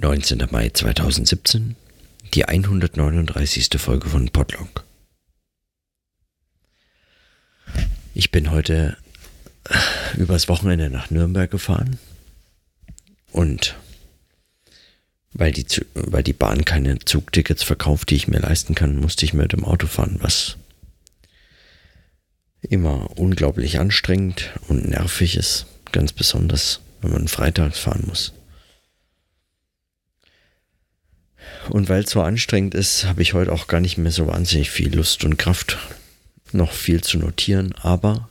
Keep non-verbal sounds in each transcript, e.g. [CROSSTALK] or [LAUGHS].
19. Mai 2017, die 139. Folge von Podlog. Ich bin heute übers Wochenende nach Nürnberg gefahren und weil die, weil die Bahn keine Zugtickets verkauft, die ich mir leisten kann, musste ich mit dem Auto fahren, was immer unglaublich anstrengend und nervig ist, ganz besonders, wenn man freitags fahren muss. Und weil es so anstrengend ist, habe ich heute auch gar nicht mehr so wahnsinnig viel Lust und Kraft, noch viel zu notieren. Aber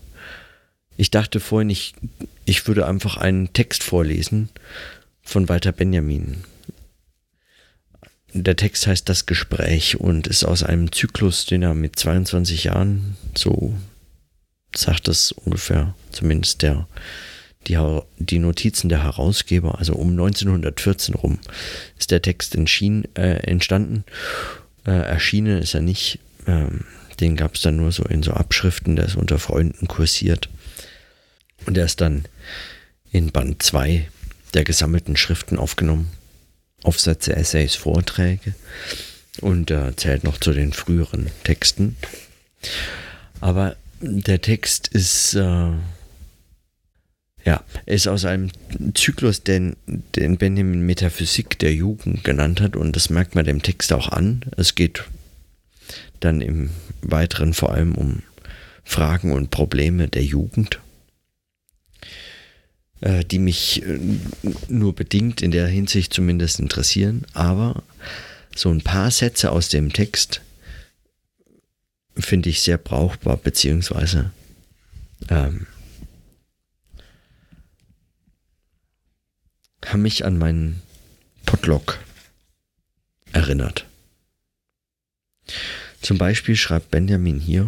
ich dachte vorhin, ich, ich würde einfach einen Text vorlesen von Walter Benjamin. Der Text heißt Das Gespräch und ist aus einem Zyklus, den er mit 22 Jahren, so sagt es ungefähr, zumindest der die, die Notizen der Herausgeber, also um 1914 rum, ist der Text äh, entstanden. Äh, erschienen ist er nicht. Ähm, den gab es dann nur so in so Abschriften, der ist unter Freunden kursiert. Und er ist dann in Band 2 der gesammelten Schriften aufgenommen. Aufsätze, Essays, Vorträge und äh, zählt noch zu den früheren Texten. Aber der Text ist äh, ja, ist aus einem Zyklus, den, den Benjamin Metaphysik der Jugend genannt hat. Und das merkt man dem Text auch an. Es geht dann im Weiteren vor allem um Fragen und Probleme der Jugend, äh, die mich äh, nur bedingt in der Hinsicht zumindest interessieren, aber so ein paar Sätze aus dem Text finde ich sehr brauchbar, beziehungsweise ähm, haben mich an meinen Podlog erinnert. Zum Beispiel schreibt Benjamin hier,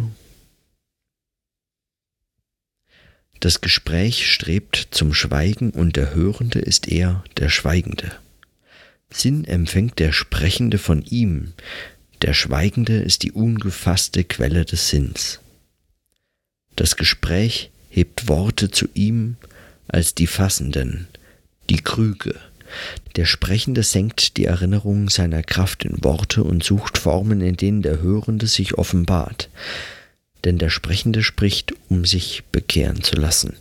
das Gespräch strebt zum Schweigen und der Hörende ist eher der Schweigende. Sinn empfängt der Sprechende von ihm, der Schweigende ist die ungefasste Quelle des Sinns. Das Gespräch hebt Worte zu ihm als die Fassenden, die Krüge. Der Sprechende senkt die Erinnerung seiner Kraft in Worte und sucht Formen, in denen der Hörende sich offenbart. Denn der Sprechende spricht, um sich bekehren zu lassen.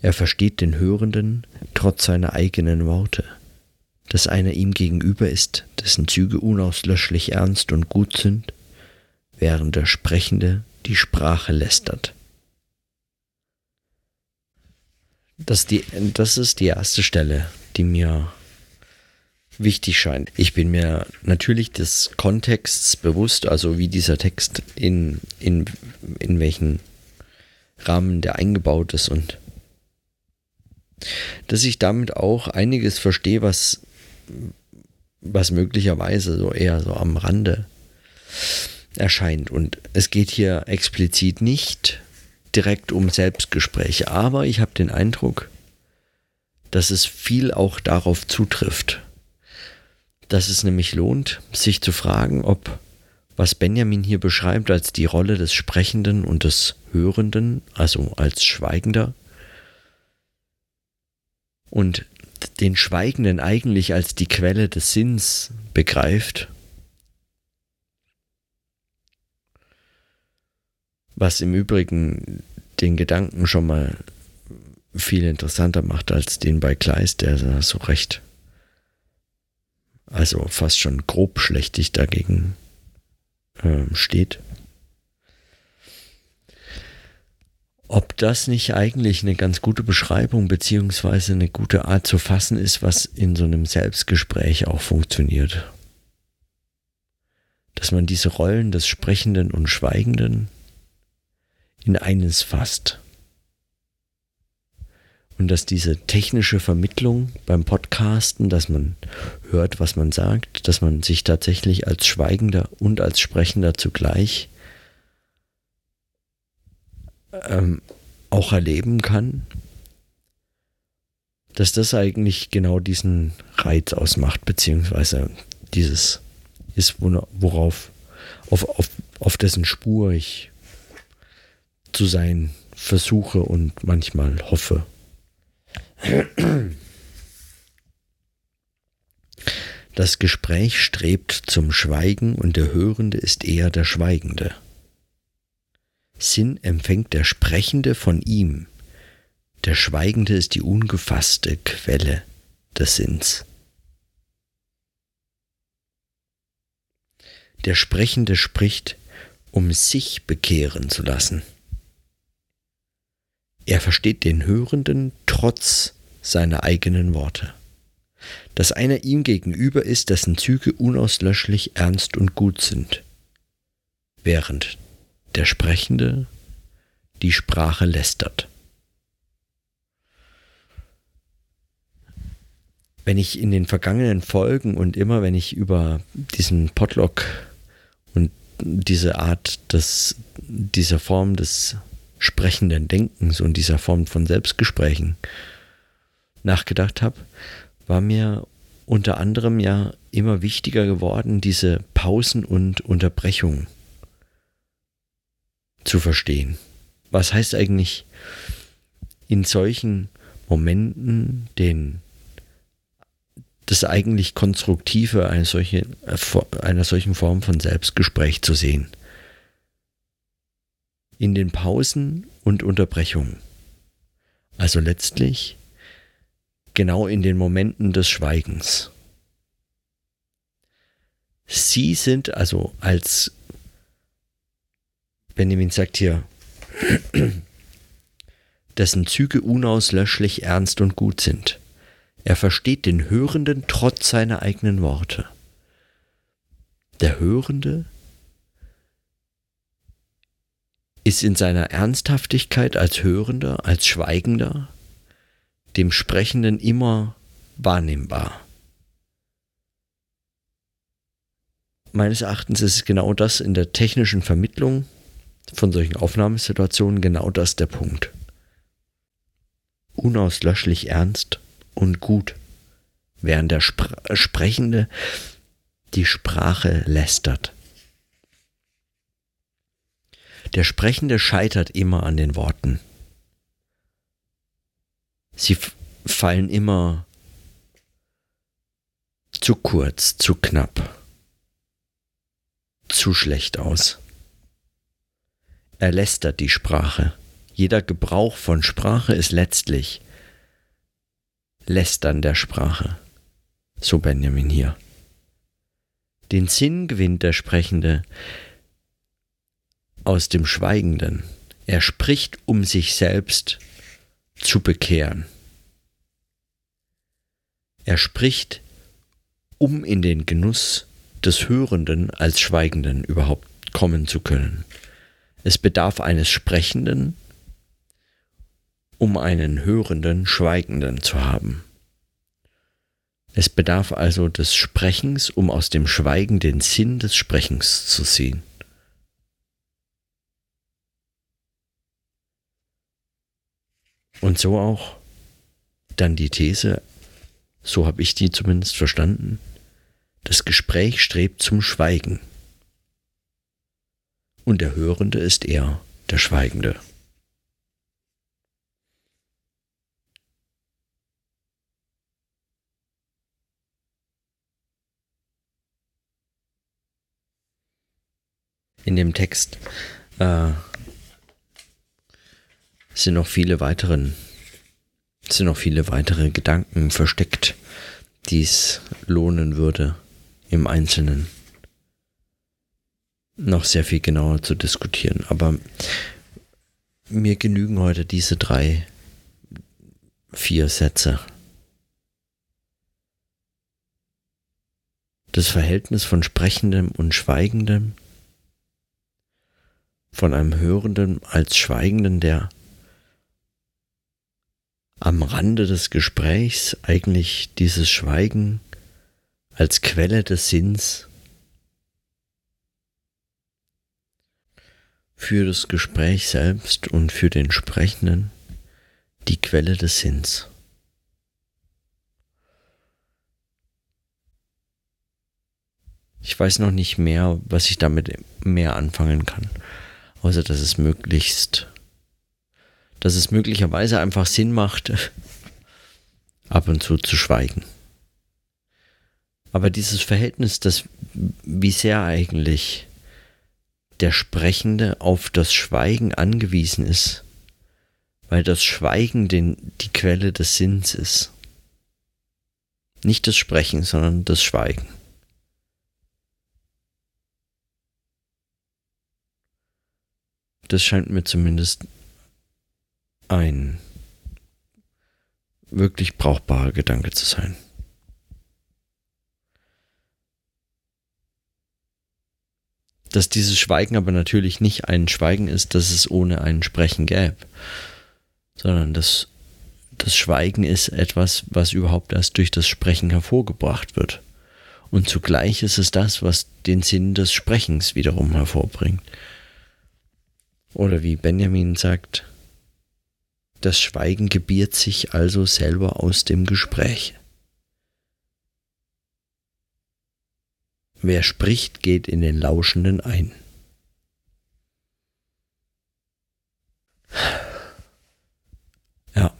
Er versteht den Hörenden trotz seiner eigenen Worte. Dass einer ihm gegenüber ist, dessen Züge unauslöschlich ernst und gut sind, während der Sprechende die Sprache lästert. Das, die, das ist die erste Stelle, die mir wichtig scheint. Ich bin mir natürlich des Kontexts bewusst, also wie dieser Text in, in, in welchen Rahmen der eingebaut ist und dass ich damit auch einiges verstehe, was, was möglicherweise so eher so am Rande erscheint. Und es geht hier explizit nicht direkt um Selbstgespräche, aber ich habe den Eindruck, dass es viel auch darauf zutrifft. Dass es nämlich lohnt, sich zu fragen, ob was Benjamin hier beschreibt als die Rolle des Sprechenden und des Hörenden, also als Schweigender, und den Schweigenden eigentlich als die Quelle des Sinns begreift, was im Übrigen den Gedanken schon mal viel interessanter macht als den bei Kleist, der so recht, also fast schon grob schlechtig dagegen äh, steht. Ob das nicht eigentlich eine ganz gute Beschreibung beziehungsweise eine gute Art zu fassen ist, was in so einem Selbstgespräch auch funktioniert. Dass man diese Rollen des Sprechenden und Schweigenden in eines fasst. Und dass diese technische Vermittlung beim Podcasten, dass man hört, was man sagt, dass man sich tatsächlich als Schweigender und als Sprechender zugleich ähm, auch erleben kann, dass das eigentlich genau diesen Reiz ausmacht, beziehungsweise dieses ist, worauf, auf, auf, auf dessen Spur ich zu sein versuche und manchmal hoffe. Das Gespräch strebt zum Schweigen und der Hörende ist eher der Schweigende. Sinn empfängt der Sprechende von ihm. Der Schweigende ist die ungefasste Quelle des Sinns. Der Sprechende spricht, um sich bekehren zu lassen. Er versteht den Hörenden trotz seiner eigenen Worte. Dass einer ihm gegenüber ist, dessen Züge unauslöschlich ernst und gut sind, während der Sprechende die Sprache lästert. Wenn ich in den vergangenen Folgen und immer wenn ich über diesen Potlock und diese Art des, dieser Form des sprechenden Denkens und dieser Form von Selbstgesprächen nachgedacht habe, war mir unter anderem ja immer wichtiger geworden, diese Pausen und Unterbrechungen zu verstehen. Was heißt eigentlich in solchen Momenten den das eigentlich Konstruktive einer solchen, einer solchen Form von Selbstgespräch zu sehen? In den Pausen und Unterbrechungen. Also letztlich genau in den Momenten des Schweigens. Sie sind also als Benjamin sagt hier, [CLEARS THROAT] dessen Züge unauslöschlich ernst und gut sind. Er versteht den Hörenden trotz seiner eigenen Worte. Der Hörende ist in seiner Ernsthaftigkeit als Hörender, als Schweigender, dem Sprechenden immer wahrnehmbar. Meines Erachtens ist genau das in der technischen Vermittlung von solchen Aufnahmesituationen genau das der Punkt. Unauslöschlich ernst und gut, während der Spr Sprechende die Sprache lästert. Der Sprechende scheitert immer an den Worten. Sie fallen immer zu kurz, zu knapp, zu schlecht aus. Er lästert die Sprache. Jeder Gebrauch von Sprache ist letztlich Lästern der Sprache. So Benjamin hier. Den Sinn gewinnt der Sprechende aus dem Schweigenden. Er spricht, um sich selbst zu bekehren. Er spricht, um in den Genuss des Hörenden als Schweigenden überhaupt kommen zu können. Es bedarf eines Sprechenden, um einen hörenden, Schweigenden zu haben. Es bedarf also des Sprechens, um aus dem Schweigen den Sinn des Sprechens zu sehen. Und so auch dann die These, so habe ich die zumindest verstanden, das Gespräch strebt zum Schweigen und der Hörende ist er, der Schweigende. In dem Text äh, sind noch viele weiteren sind noch viele weitere Gedanken versteckt, die es lohnen würde im Einzelnen noch sehr viel genauer zu diskutieren. Aber mir genügen heute diese drei, vier Sätze. Das Verhältnis von Sprechendem und Schweigendem, von einem Hörenden als Schweigenden, der am Rande des Gesprächs eigentlich dieses Schweigen als Quelle des Sinns für das Gespräch selbst und für den Sprechenden die Quelle des Sinns. Ich weiß noch nicht mehr, was ich damit mehr anfangen kann, außer dass es möglichst, dass es möglicherweise einfach Sinn macht, [LAUGHS] ab und zu zu schweigen. Aber dieses Verhältnis, das, wie sehr eigentlich der Sprechende auf das Schweigen angewiesen ist, weil das Schweigen den, die Quelle des Sinns ist. Nicht das Sprechen, sondern das Schweigen. Das scheint mir zumindest ein wirklich brauchbarer Gedanke zu sein. Dass dieses Schweigen aber natürlich nicht ein Schweigen ist, dass es ohne ein Sprechen gäbe, sondern dass das Schweigen ist etwas, was überhaupt erst durch das Sprechen hervorgebracht wird. Und zugleich ist es das, was den Sinn des Sprechens wiederum hervorbringt. Oder wie Benjamin sagt, das Schweigen gebiert sich also selber aus dem Gespräch. Wer spricht, geht in den Lauschenden ein. Ja.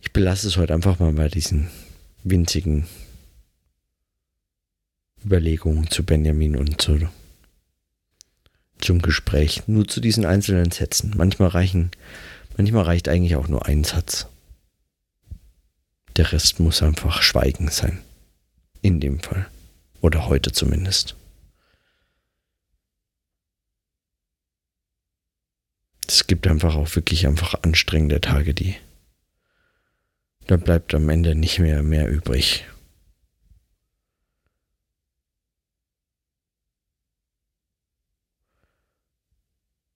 Ich belasse es heute einfach mal bei diesen winzigen Überlegungen zu Benjamin und zu zum Gespräch, nur zu diesen einzelnen Sätzen. Manchmal reichen, manchmal reicht eigentlich auch nur ein Satz. Der Rest muss einfach Schweigen sein. In dem Fall. Oder heute zumindest. Es gibt einfach auch wirklich einfach anstrengende Tage, die. Da bleibt am Ende nicht mehr mehr übrig.